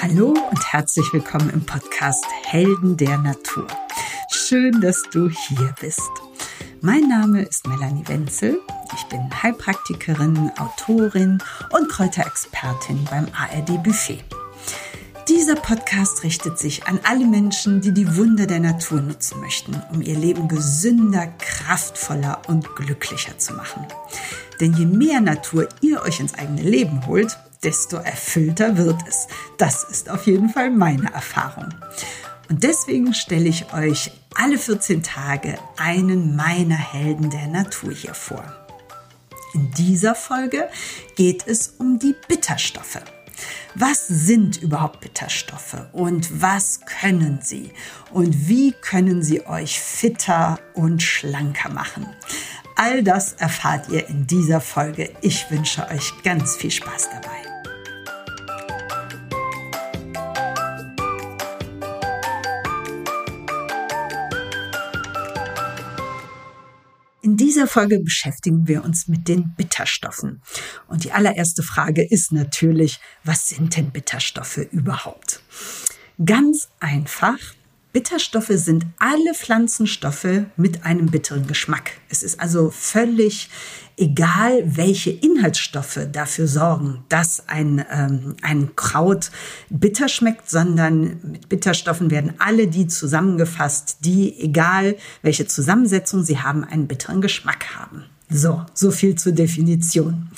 Hallo und herzlich willkommen im Podcast Helden der Natur. Schön, dass du hier bist. Mein Name ist Melanie Wenzel. Ich bin Heilpraktikerin, Autorin und Kräuterexpertin beim ARD Buffet. Dieser Podcast richtet sich an alle Menschen, die die Wunder der Natur nutzen möchten, um ihr Leben gesünder, kraftvoller und glücklicher zu machen. Denn je mehr Natur ihr euch ins eigene Leben holt, desto erfüllter wird es. Das ist auf jeden Fall meine Erfahrung. Und deswegen stelle ich euch alle 14 Tage einen meiner Helden der Natur hier vor. In dieser Folge geht es um die Bitterstoffe. Was sind überhaupt Bitterstoffe und was können sie und wie können sie euch fitter und schlanker machen? All das erfahrt ihr in dieser Folge. Ich wünsche euch ganz viel Spaß dabei. In dieser Folge beschäftigen wir uns mit den Bitterstoffen. Und die allererste Frage ist natürlich, was sind denn Bitterstoffe überhaupt? Ganz einfach, Bitterstoffe sind alle Pflanzenstoffe mit einem bitteren Geschmack. Es ist also völlig egal, welche Inhaltsstoffe dafür sorgen, dass ein, ähm, ein Kraut bitter schmeckt, sondern mit Bitterstoffen werden alle die zusammengefasst, die, egal welche Zusammensetzung sie haben, einen bitteren Geschmack haben. So, so viel zur Definition.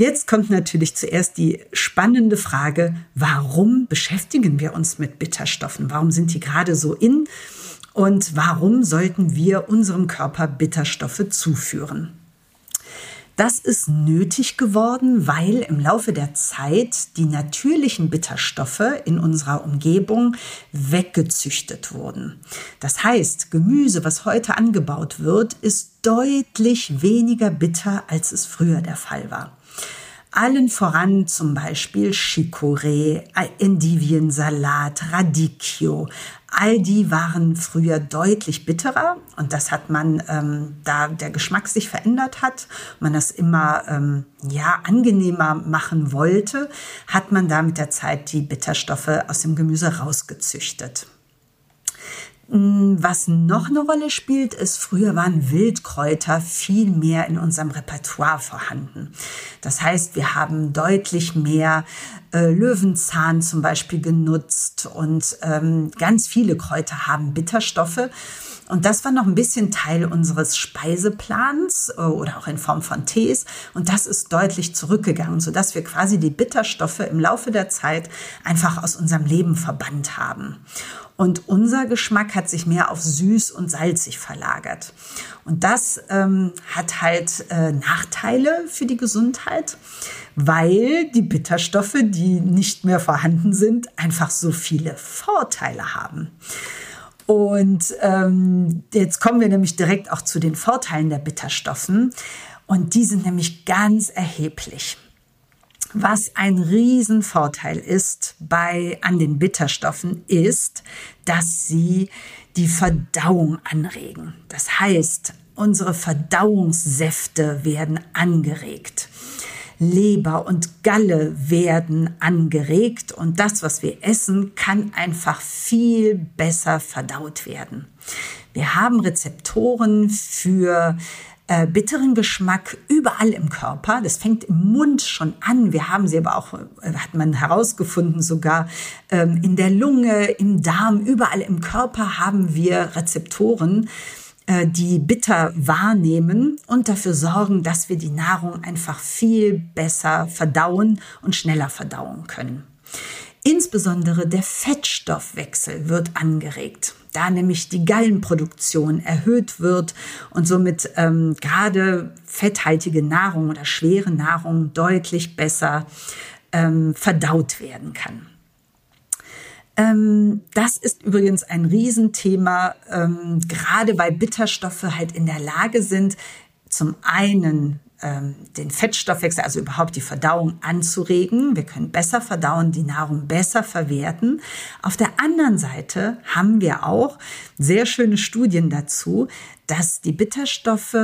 Jetzt kommt natürlich zuerst die spannende Frage, warum beschäftigen wir uns mit Bitterstoffen? Warum sind die gerade so in? Und warum sollten wir unserem Körper Bitterstoffe zuführen? Das ist nötig geworden, weil im Laufe der Zeit die natürlichen Bitterstoffe in unserer Umgebung weggezüchtet wurden. Das heißt, Gemüse, was heute angebaut wird, ist deutlich weniger bitter, als es früher der Fall war. Allen voran zum Beispiel Chicorée, Endiviensalat, Radicchio. All die waren früher deutlich bitterer und das hat man, ähm, da der Geschmack sich verändert hat, man das immer ähm, ja angenehmer machen wollte, hat man da mit der Zeit die Bitterstoffe aus dem Gemüse rausgezüchtet. Mm, was noch eine Rolle spielt, ist, früher waren Wildkräuter viel mehr in unserem Repertoire vorhanden. Das heißt, wir haben deutlich mehr äh, Löwenzahn zum Beispiel genutzt und ähm, ganz viele Kräuter haben Bitterstoffe. Und das war noch ein bisschen Teil unseres Speiseplans äh, oder auch in Form von Tees. Und das ist deutlich zurückgegangen, sodass wir quasi die Bitterstoffe im Laufe der Zeit einfach aus unserem Leben verbannt haben. Und unser Geschmack hat sich mehr auf süß und salzig verlagert. Und das ähm, hat halt äh, Nachteile für die Gesundheit, weil die Bitterstoffe, die nicht mehr vorhanden sind, einfach so viele Vorteile haben. Und ähm, jetzt kommen wir nämlich direkt auch zu den Vorteilen der Bitterstoffen. Und die sind nämlich ganz erheblich. Was ein Riesenvorteil ist bei, an den Bitterstoffen ist, dass sie die Verdauung anregen. Das heißt, unsere Verdauungssäfte werden angeregt. Leber und Galle werden angeregt und das, was wir essen, kann einfach viel besser verdaut werden. Wir haben Rezeptoren für äh, bitteren Geschmack überall im Körper. Das fängt im Mund schon an. Wir haben sie aber auch, äh, hat man herausgefunden, sogar ähm, in der Lunge, im Darm, überall im Körper haben wir Rezeptoren, äh, die bitter wahrnehmen und dafür sorgen, dass wir die Nahrung einfach viel besser verdauen und schneller verdauen können. Insbesondere der Fettstoffwechsel wird angeregt, da nämlich die Gallenproduktion erhöht wird und somit ähm, gerade fetthaltige Nahrung oder schwere Nahrung deutlich besser ähm, verdaut werden kann. Ähm, das ist übrigens ein Riesenthema, ähm, gerade weil Bitterstoffe halt in der Lage sind, zum einen ähm, den Fettstoffwechsel, also überhaupt die Verdauung anzuregen. Wir können besser verdauen, die Nahrung besser verwerten. Auf der anderen Seite haben wir auch sehr schöne Studien dazu, dass die Bitterstoffe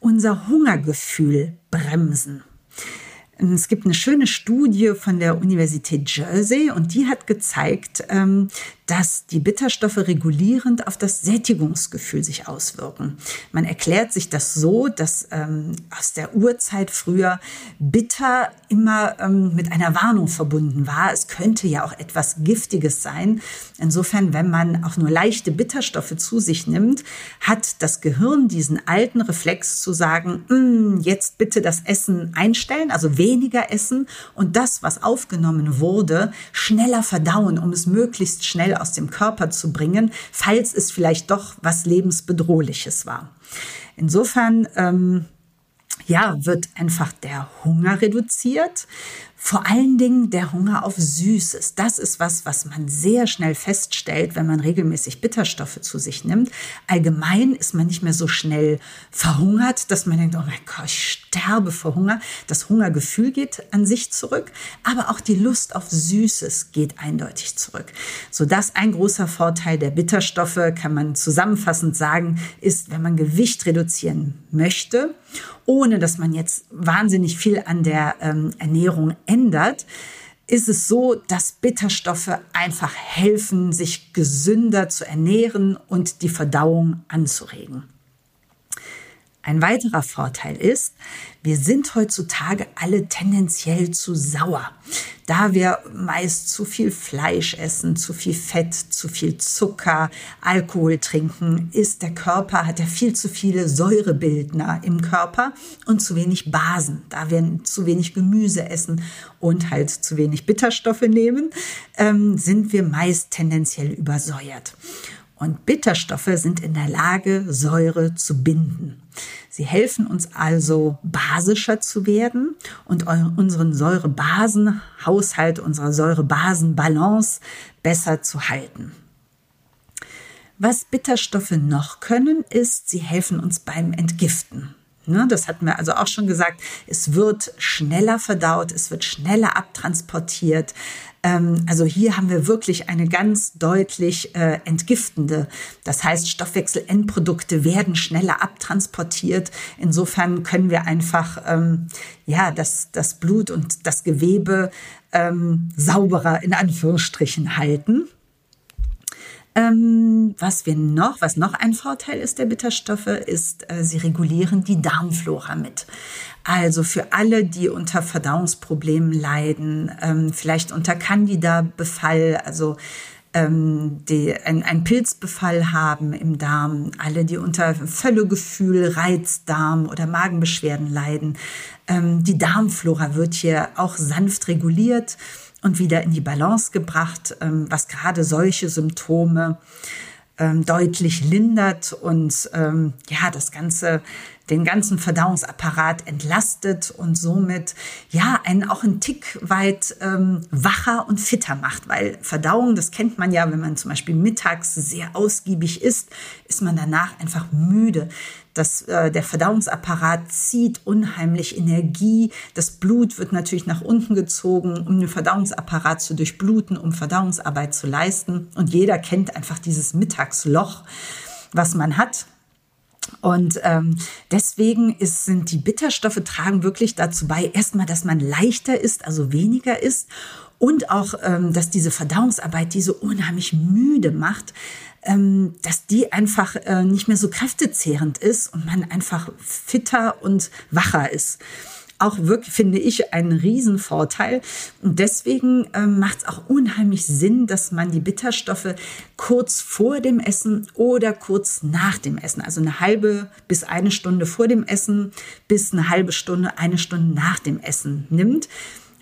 unser Hungergefühl bremsen. Es gibt eine schöne Studie von der Universität Jersey und die hat gezeigt, ähm, dass die Bitterstoffe regulierend auf das Sättigungsgefühl sich auswirken. Man erklärt sich das so, dass ähm, aus der Urzeit früher bitter immer ähm, mit einer Warnung verbunden war. Es könnte ja auch etwas Giftiges sein. Insofern, wenn man auch nur leichte Bitterstoffe zu sich nimmt, hat das Gehirn diesen alten Reflex zu sagen, mm, jetzt bitte das Essen einstellen, also weniger essen und das, was aufgenommen wurde, schneller verdauen, um es möglichst schnell aus dem Körper zu bringen, falls es vielleicht doch was lebensbedrohliches war. Insofern ähm, ja, wird einfach der Hunger reduziert. Vor allen Dingen der Hunger auf Süßes. Das ist was, was man sehr schnell feststellt, wenn man regelmäßig Bitterstoffe zu sich nimmt. Allgemein ist man nicht mehr so schnell verhungert, dass man denkt, oh mein Gott, ich sterbe vor Hunger. Das Hungergefühl geht an sich zurück, aber auch die Lust auf Süßes geht eindeutig zurück. So dass ein großer Vorteil der Bitterstoffe, kann man zusammenfassend sagen, ist, wenn man Gewicht reduzieren möchte, ohne dass man jetzt wahnsinnig viel an der ähm, Ernährung ist es so, dass Bitterstoffe einfach helfen, sich gesünder zu ernähren und die Verdauung anzuregen. Ein weiterer Vorteil ist, wir sind heutzutage alle tendenziell zu sauer. Da wir meist zu viel Fleisch essen, zu viel Fett, zu viel Zucker, Alkohol trinken, ist der Körper, hat er viel zu viele Säurebildner im Körper und zu wenig Basen. Da wir zu wenig Gemüse essen und halt zu wenig Bitterstoffe nehmen, ähm, sind wir meist tendenziell übersäuert. Und Bitterstoffe sind in der Lage, Säure zu binden. Sie helfen uns also basischer zu werden und unseren Säurebasenhaushalt, unsere Säurebasenbalance besser zu halten. Was Bitterstoffe noch können, ist, sie helfen uns beim Entgiften. Ne, das hatten wir also auch schon gesagt. Es wird schneller verdaut, es wird schneller abtransportiert. Ähm, also hier haben wir wirklich eine ganz deutlich äh, entgiftende. Das heißt, Stoffwechselendprodukte werden schneller abtransportiert. Insofern können wir einfach ähm, ja das, das Blut und das Gewebe ähm, sauberer in Anführungsstrichen halten. Ähm, was wir noch, was noch ein Vorteil ist der Bitterstoffe, ist, äh, sie regulieren die Darmflora mit. Also für alle, die unter Verdauungsproblemen leiden, ähm, vielleicht unter Candida-Befall, also ähm, die ein, ein Pilzbefall haben im Darm, alle, die unter Völlegefühl, Reizdarm oder Magenbeschwerden leiden. Ähm, die Darmflora wird hier auch sanft reguliert und wieder in die Balance gebracht, ähm, was gerade solche Symptome ähm, deutlich lindert und ähm, ja, das Ganze den ganzen Verdauungsapparat entlastet und somit ja einen auch einen Tick weit ähm, wacher und fitter macht, weil Verdauung, das kennt man ja, wenn man zum Beispiel mittags sehr ausgiebig isst, ist man danach einfach müde. Das, äh, der Verdauungsapparat zieht unheimlich Energie. Das Blut wird natürlich nach unten gezogen, um den Verdauungsapparat zu durchbluten, um Verdauungsarbeit zu leisten. Und jeder kennt einfach dieses Mittagsloch, was man hat. Und ähm, deswegen ist, sind die Bitterstoffe tragen wirklich dazu bei, erstmal, dass man leichter ist, also weniger ist und auch, ähm, dass diese Verdauungsarbeit, die so unheimlich müde macht, ähm, dass die einfach äh, nicht mehr so kräftezehrend ist und man einfach fitter und wacher ist auch wirklich, finde ich, ein Riesenvorteil. Und deswegen ähm, macht es auch unheimlich Sinn, dass man die Bitterstoffe kurz vor dem Essen oder kurz nach dem Essen, also eine halbe bis eine Stunde vor dem Essen bis eine halbe Stunde, eine Stunde nach dem Essen nimmt.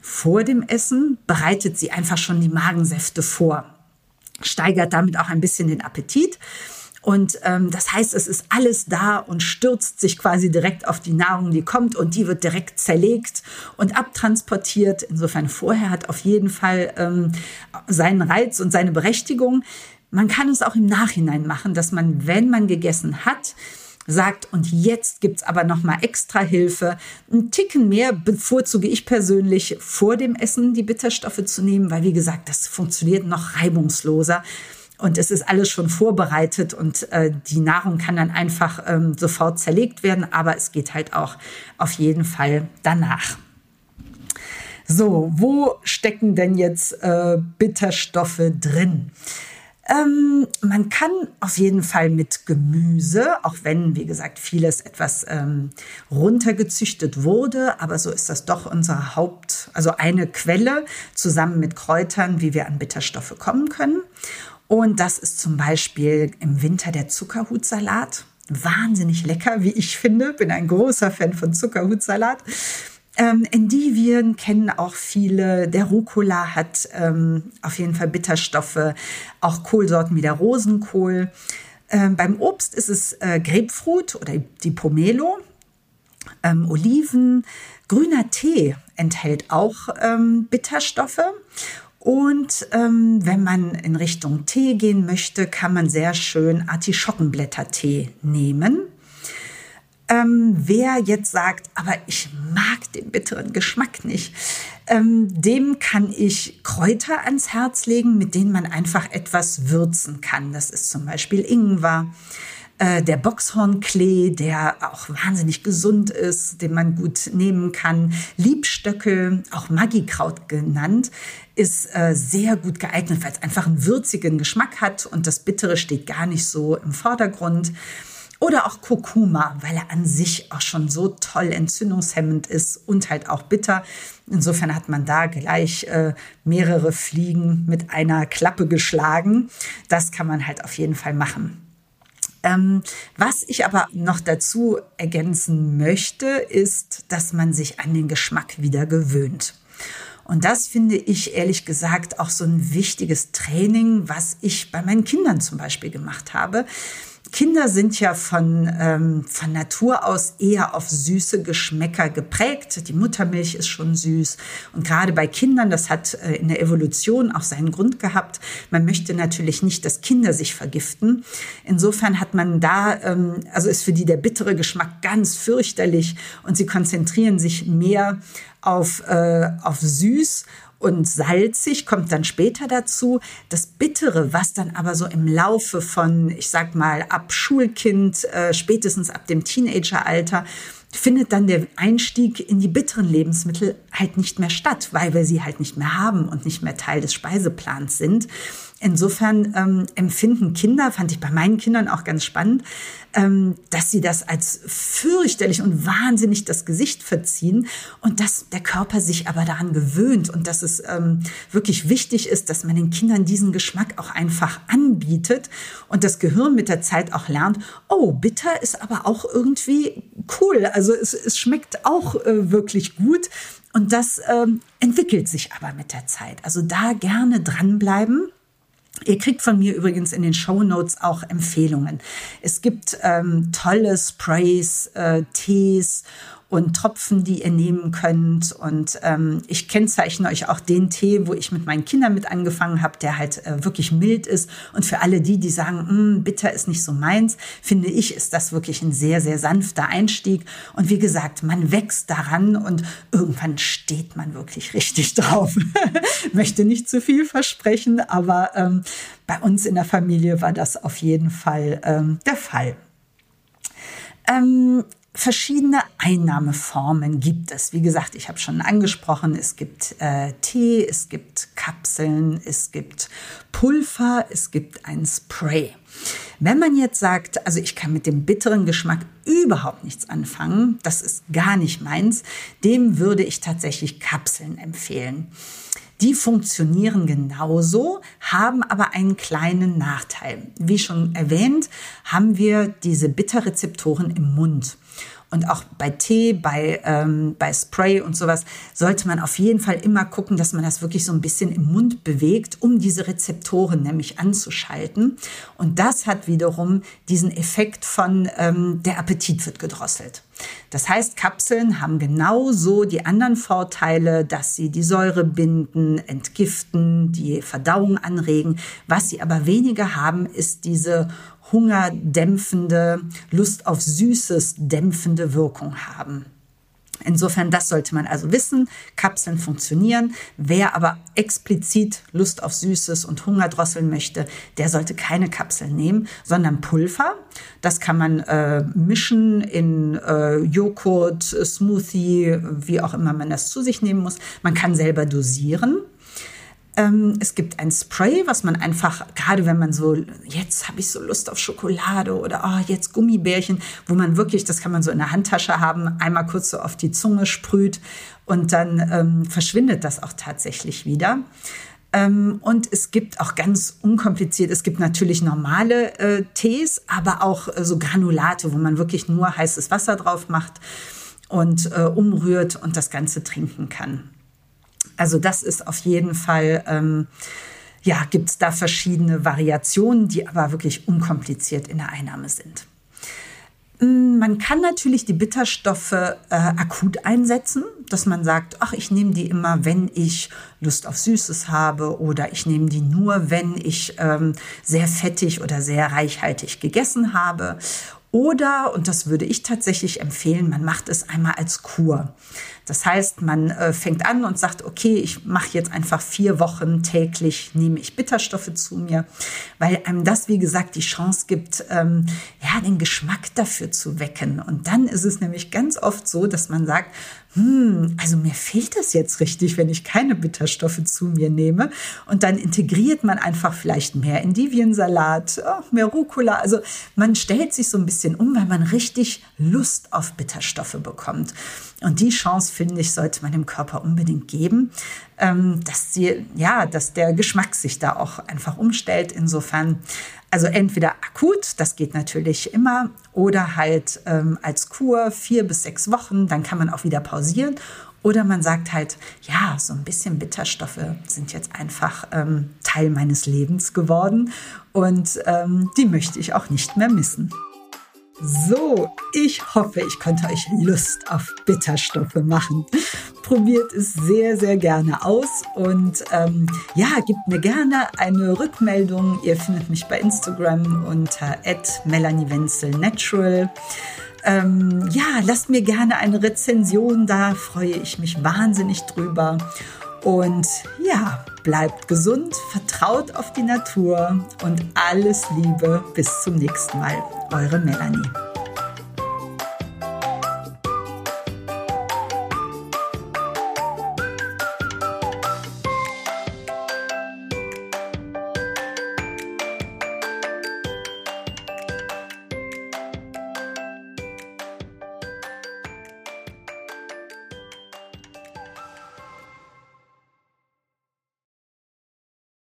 Vor dem Essen bereitet sie einfach schon die Magensäfte vor, steigert damit auch ein bisschen den Appetit. Und ähm, das heißt, es ist alles da und stürzt sich quasi direkt auf die Nahrung, die kommt und die wird direkt zerlegt und abtransportiert. Insofern vorher hat auf jeden Fall ähm, seinen Reiz und seine Berechtigung. Man kann es auch im Nachhinein machen, dass man, wenn man gegessen hat, sagt, und jetzt gibt's aber nochmal extra Hilfe. Ein Ticken mehr bevorzuge ich persönlich vor dem Essen die Bitterstoffe zu nehmen, weil wie gesagt, das funktioniert noch reibungsloser und es ist alles schon vorbereitet und äh, die Nahrung kann dann einfach ähm, sofort zerlegt werden, aber es geht halt auch auf jeden Fall danach. So, wo stecken denn jetzt äh, Bitterstoffe drin? Ähm, man kann auf jeden Fall mit Gemüse, auch wenn, wie gesagt, vieles etwas ähm, runtergezüchtet wurde, aber so ist das doch unsere Haupt, also eine Quelle zusammen mit Kräutern, wie wir an Bitterstoffe kommen können. Und das ist zum Beispiel im Winter der Zuckerhutsalat. Wahnsinnig lecker, wie ich finde. Bin ein großer Fan von Zuckerhutsalat. Ähm, Endivien kennen auch viele. Der Rucola hat ähm, auf jeden Fall Bitterstoffe. Auch Kohlsorten wie der Rosenkohl. Ähm, beim Obst ist es äh, Grapefruit oder die Pomelo. Ähm, Oliven, grüner Tee enthält auch ähm, Bitterstoffe. Und ähm, wenn man in Richtung Tee gehen möchte, kann man sehr schön Artischockenblättertee nehmen. Ähm, wer jetzt sagt, aber ich mag den bitteren Geschmack nicht, ähm, dem kann ich Kräuter ans Herz legen, mit denen man einfach etwas würzen kann. Das ist zum Beispiel Ingwer, äh, der Boxhornklee, der auch wahnsinnig gesund ist, den man gut nehmen kann. Liebstöckel, auch Magikraut genannt, ist äh, sehr gut geeignet, weil es einfach einen würzigen Geschmack hat und das Bittere steht gar nicht so im Vordergrund. Oder auch Kurkuma, weil er an sich auch schon so toll entzündungshemmend ist und halt auch bitter. Insofern hat man da gleich äh, mehrere Fliegen mit einer Klappe geschlagen. Das kann man halt auf jeden Fall machen. Ähm, was ich aber noch dazu ergänzen möchte, ist, dass man sich an den Geschmack wieder gewöhnt. Und das finde ich ehrlich gesagt auch so ein wichtiges Training, was ich bei meinen Kindern zum Beispiel gemacht habe. Kinder sind ja von, ähm, von Natur aus eher auf süße Geschmäcker geprägt. Die Muttermilch ist schon süß. Und gerade bei Kindern, das hat äh, in der Evolution auch seinen Grund gehabt. Man möchte natürlich nicht, dass Kinder sich vergiften. Insofern hat man da, ähm, also ist für die der bittere Geschmack ganz fürchterlich und sie konzentrieren sich mehr auf, äh, auf süß und salzig kommt dann später dazu. Das Bittere, was dann aber so im Laufe von, ich sag mal, ab Schulkind, äh, spätestens ab dem Teenageralter, findet dann der Einstieg in die bitteren Lebensmittel halt nicht mehr statt, weil wir sie halt nicht mehr haben und nicht mehr Teil des Speiseplans sind. Insofern ähm, empfinden Kinder, fand ich bei meinen Kindern auch ganz spannend, ähm, dass sie das als fürchterlich und wahnsinnig das Gesicht verziehen und dass der Körper sich aber daran gewöhnt und dass es ähm, wirklich wichtig ist, dass man den Kindern diesen Geschmack auch einfach anbietet und das Gehirn mit der Zeit auch lernt, oh, bitter ist aber auch irgendwie cool. Also es, es schmeckt auch äh, wirklich gut. Und das ähm, entwickelt sich aber mit der Zeit. Also da gerne dranbleiben Ihr kriegt von mir übrigens in den Show Notes auch Empfehlungen. Es gibt ähm, tolle Sprays, äh, Tees und Tropfen, die ihr nehmen könnt. Und ähm, ich kennzeichne euch auch den Tee, wo ich mit meinen Kindern mit angefangen habe, der halt äh, wirklich mild ist. Und für alle die, die sagen, hm, bitter ist nicht so meins, finde ich, ist das wirklich ein sehr, sehr sanfter Einstieg. Und wie gesagt, man wächst daran und irgendwann steht man wirklich richtig drauf. Möchte nicht zu viel versprechen, aber ähm, bei uns in der Familie war das auf jeden Fall ähm, der Fall. Ähm, verschiedene Einnahmeformen gibt es. Wie gesagt, ich habe schon angesprochen, es gibt äh, Tee, es gibt Kapseln, es gibt Pulver, es gibt ein Spray. Wenn man jetzt sagt, also ich kann mit dem bitteren Geschmack überhaupt nichts anfangen, das ist gar nicht meins, dem würde ich tatsächlich Kapseln empfehlen. Die funktionieren genauso, haben aber einen kleinen Nachteil. Wie schon erwähnt, haben wir diese Bitterrezeptoren im Mund. Und auch bei Tee, bei, ähm, bei Spray und sowas sollte man auf jeden Fall immer gucken, dass man das wirklich so ein bisschen im Mund bewegt, um diese Rezeptoren nämlich anzuschalten. Und das hat wiederum diesen Effekt von ähm, der Appetit wird gedrosselt. Das heißt, Kapseln haben genauso die anderen Vorteile, dass sie die Säure binden, entgiften, die Verdauung anregen. Was sie aber weniger haben, ist diese hungerdämpfende, Lust auf Süßes dämpfende Wirkung haben. Insofern, das sollte man also wissen. Kapseln funktionieren. Wer aber explizit Lust auf Süßes und Hunger drosseln möchte, der sollte keine Kapseln nehmen, sondern Pulver. Das kann man äh, mischen in äh, Joghurt, Smoothie, wie auch immer man das zu sich nehmen muss. Man kann selber dosieren. Ähm, es gibt ein Spray, was man einfach, gerade wenn man so, jetzt habe ich so Lust auf Schokolade oder oh, jetzt Gummibärchen, wo man wirklich, das kann man so in der Handtasche haben, einmal kurz so auf die Zunge sprüht und dann ähm, verschwindet das auch tatsächlich wieder. Ähm, und es gibt auch ganz unkompliziert, es gibt natürlich normale äh, Tees, aber auch äh, so Granulate, wo man wirklich nur heißes Wasser drauf macht und äh, umrührt und das Ganze trinken kann. Also das ist auf jeden Fall, ähm, ja, gibt es da verschiedene Variationen, die aber wirklich unkompliziert in der Einnahme sind. Mm, man kann natürlich die Bitterstoffe äh, akut einsetzen, dass man sagt, ach, ich nehme die immer, wenn ich Lust auf Süßes habe oder ich nehme die nur, wenn ich ähm, sehr fettig oder sehr reichhaltig gegessen habe. Oder, und das würde ich tatsächlich empfehlen, man macht es einmal als Kur. Das heißt, man äh, fängt an und sagt, okay, ich mache jetzt einfach vier Wochen täglich, nehme ich Bitterstoffe zu mir, weil einem das, wie gesagt, die Chance gibt, ähm, ja, den Geschmack dafür zu wecken. Und dann ist es nämlich ganz oft so, dass man sagt, hm, also mir fehlt das jetzt richtig, wenn ich keine Bitterstoffe zu mir nehme. Und dann integriert man einfach vielleicht mehr Endiviensalat, oh, mehr Rucola. Also man stellt sich so ein bisschen um, weil man richtig Lust auf Bitterstoffe bekommt. Und die Chance, finde ich, sollte man dem Körper unbedingt geben, dass, sie, ja, dass der Geschmack sich da auch einfach umstellt. Insofern, also entweder akut, das geht natürlich immer, oder halt ähm, als Kur vier bis sechs Wochen, dann kann man auch wieder pausieren. Oder man sagt halt, ja, so ein bisschen Bitterstoffe sind jetzt einfach ähm, Teil meines Lebens geworden und ähm, die möchte ich auch nicht mehr missen. So, ich hoffe, ich konnte euch Lust auf Bitterstoffe machen. Probiert es sehr, sehr gerne aus und ähm, ja, gebt mir gerne eine Rückmeldung. Ihr findet mich bei Instagram unter @melaniewenzelsnatural. Ähm, ja, lasst mir gerne eine Rezension da, freue ich mich wahnsinnig drüber. Und ja, bleibt gesund, vertraut auf die Natur und alles Liebe. Bis zum nächsten Mal. Eure Melanie.